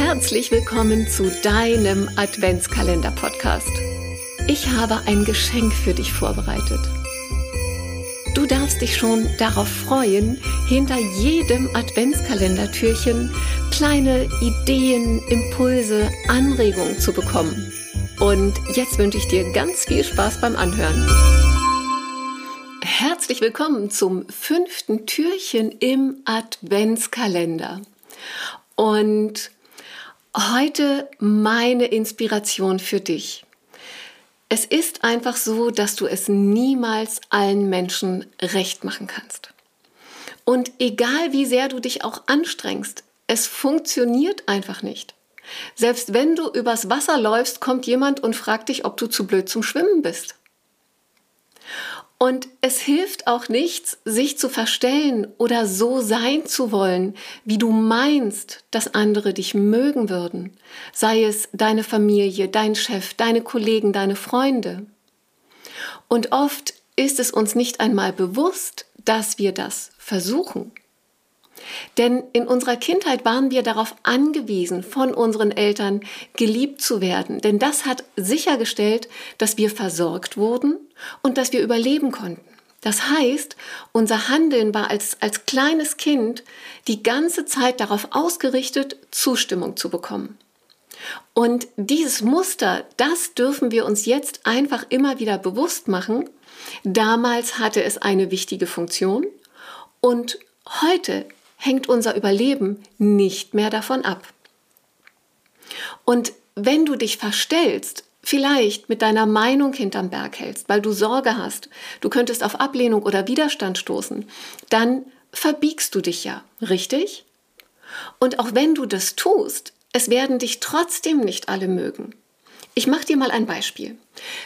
Herzlich willkommen zu deinem Adventskalender-Podcast. Ich habe ein Geschenk für dich vorbereitet. Du darfst dich schon darauf freuen, hinter jedem Adventskalendertürchen kleine Ideen, Impulse, Anregungen zu bekommen. Und jetzt wünsche ich dir ganz viel Spaß beim Anhören. Herzlich willkommen zum fünften Türchen im Adventskalender. Und heute meine Inspiration für dich. Es ist einfach so, dass du es niemals allen Menschen recht machen kannst. Und egal wie sehr du dich auch anstrengst, es funktioniert einfach nicht. Selbst wenn du übers Wasser läufst, kommt jemand und fragt dich, ob du zu blöd zum Schwimmen bist. Und es hilft auch nichts, sich zu verstellen oder so sein zu wollen, wie du meinst, dass andere dich mögen würden, sei es deine Familie, dein Chef, deine Kollegen, deine Freunde. Und oft ist es uns nicht einmal bewusst, dass wir das versuchen. Denn in unserer Kindheit waren wir darauf angewiesen, von unseren Eltern geliebt zu werden. Denn das hat sichergestellt, dass wir versorgt wurden und dass wir überleben konnten. Das heißt, unser Handeln war als, als kleines Kind die ganze Zeit darauf ausgerichtet, Zustimmung zu bekommen. Und dieses Muster, das dürfen wir uns jetzt einfach immer wieder bewusst machen. Damals hatte es eine wichtige Funktion und heute hängt unser Überleben nicht mehr davon ab. Und wenn du dich verstellst, vielleicht mit deiner Meinung hinterm Berg hältst, weil du Sorge hast, du könntest auf Ablehnung oder Widerstand stoßen, dann verbiegst du dich ja, richtig? Und auch wenn du das tust, es werden dich trotzdem nicht alle mögen. Ich mache dir mal ein Beispiel.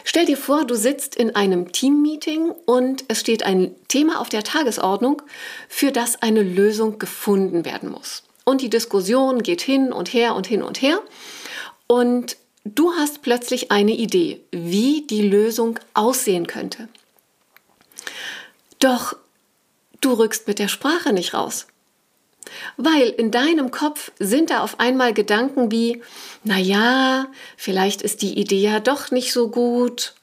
Stell dir vor, du sitzt in einem Teammeeting und es steht ein Thema auf der Tagesordnung, für das eine Lösung gefunden werden muss. Und die Diskussion geht hin und her und hin und her. Und du hast plötzlich eine Idee, wie die Lösung aussehen könnte. Doch du rückst mit der Sprache nicht raus. Weil in deinem Kopf sind da auf einmal Gedanken wie, na ja, vielleicht ist die Idee ja doch nicht so gut.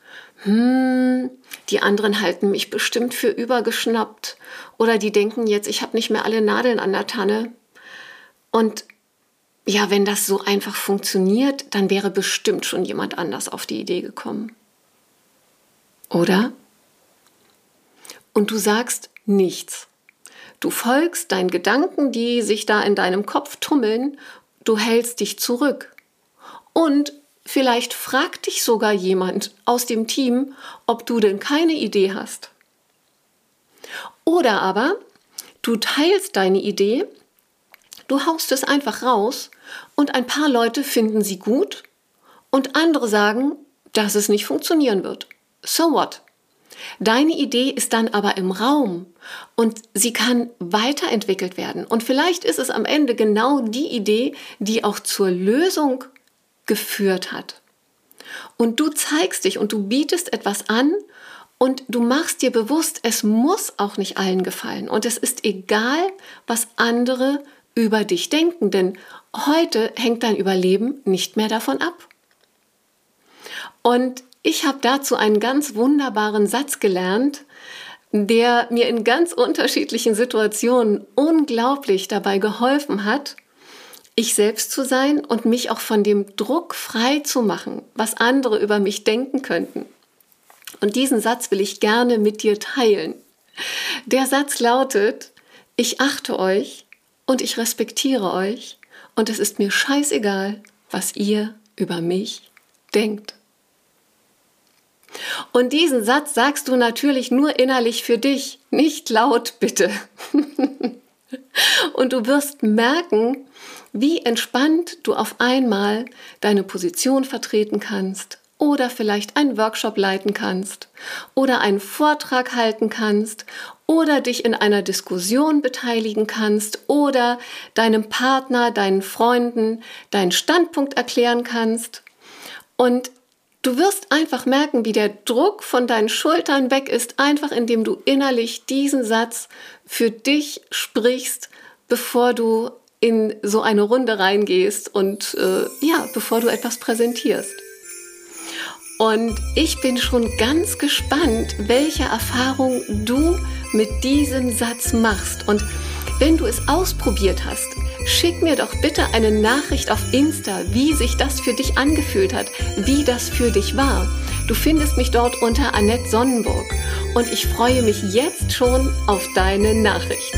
Hm, die anderen halten mich bestimmt für übergeschnappt. Oder die denken jetzt, ich habe nicht mehr alle Nadeln an der Tanne. Und ja, wenn das so einfach funktioniert, dann wäre bestimmt schon jemand anders auf die Idee gekommen. Oder? Und du sagst nichts. Du folgst deinen Gedanken, die sich da in deinem Kopf tummeln, du hältst dich zurück. Und vielleicht fragt dich sogar jemand aus dem Team, ob du denn keine Idee hast. Oder aber du teilst deine Idee, du haust es einfach raus und ein paar Leute finden sie gut und andere sagen, dass es nicht funktionieren wird. So what? Deine Idee ist dann aber im Raum und sie kann weiterentwickelt werden. Und vielleicht ist es am Ende genau die Idee, die auch zur Lösung geführt hat. Und du zeigst dich und du bietest etwas an und du machst dir bewusst, es muss auch nicht allen gefallen. Und es ist egal, was andere über dich denken, denn heute hängt dein Überleben nicht mehr davon ab. Und ich habe dazu einen ganz wunderbaren Satz gelernt, der mir in ganz unterschiedlichen Situationen unglaublich dabei geholfen hat, ich selbst zu sein und mich auch von dem Druck frei zu machen, was andere über mich denken könnten. Und diesen Satz will ich gerne mit dir teilen. Der Satz lautet, ich achte euch und ich respektiere euch und es ist mir scheißegal, was ihr über mich denkt. Und diesen Satz sagst du natürlich nur innerlich für dich, nicht laut bitte. Und du wirst merken, wie entspannt du auf einmal deine Position vertreten kannst oder vielleicht einen Workshop leiten kannst oder einen Vortrag halten kannst oder dich in einer Diskussion beteiligen kannst oder deinem Partner, deinen Freunden deinen Standpunkt erklären kannst. Und Du wirst einfach merken, wie der Druck von deinen Schultern weg ist, einfach indem du innerlich diesen Satz für dich sprichst, bevor du in so eine Runde reingehst und äh, ja, bevor du etwas präsentierst. Und ich bin schon ganz gespannt, welche Erfahrung du mit diesem Satz machst. Und wenn du es ausprobiert hast, schick mir doch bitte eine Nachricht auf Insta, wie sich das für dich angefühlt hat, wie das für dich war. Du findest mich dort unter Annette Sonnenburg und ich freue mich jetzt schon auf deine Nachricht.